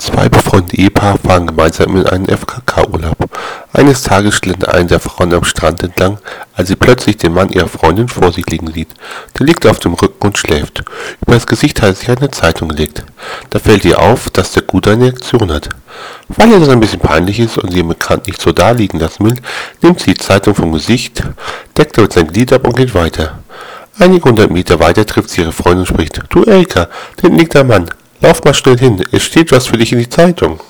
Zwei befreundete Ehepaare fahren gemeinsam in einen FKK-Urlaub. Eines Tages schlendert eine der Frauen am Strand entlang, als sie plötzlich den Mann ihrer Freundin vor sich liegen sieht. Der liegt auf dem Rücken und schläft. Über das Gesicht hat er sich eine Zeitung gelegt. Da fällt ihr auf, dass der Gute eine Erektion hat. Weil ihr das ein bisschen peinlich ist und sie ihn bekannt nicht so da liegen lassen will, nimmt sie die Zeitung vom Gesicht, deckt damit sein Glied ab und geht weiter. Einige hundert Meter weiter trifft sie ihre Freundin und spricht, du Erika, da liegt der Mann. Lauf mal schnell hin, es steht was für dich in die Zeitung.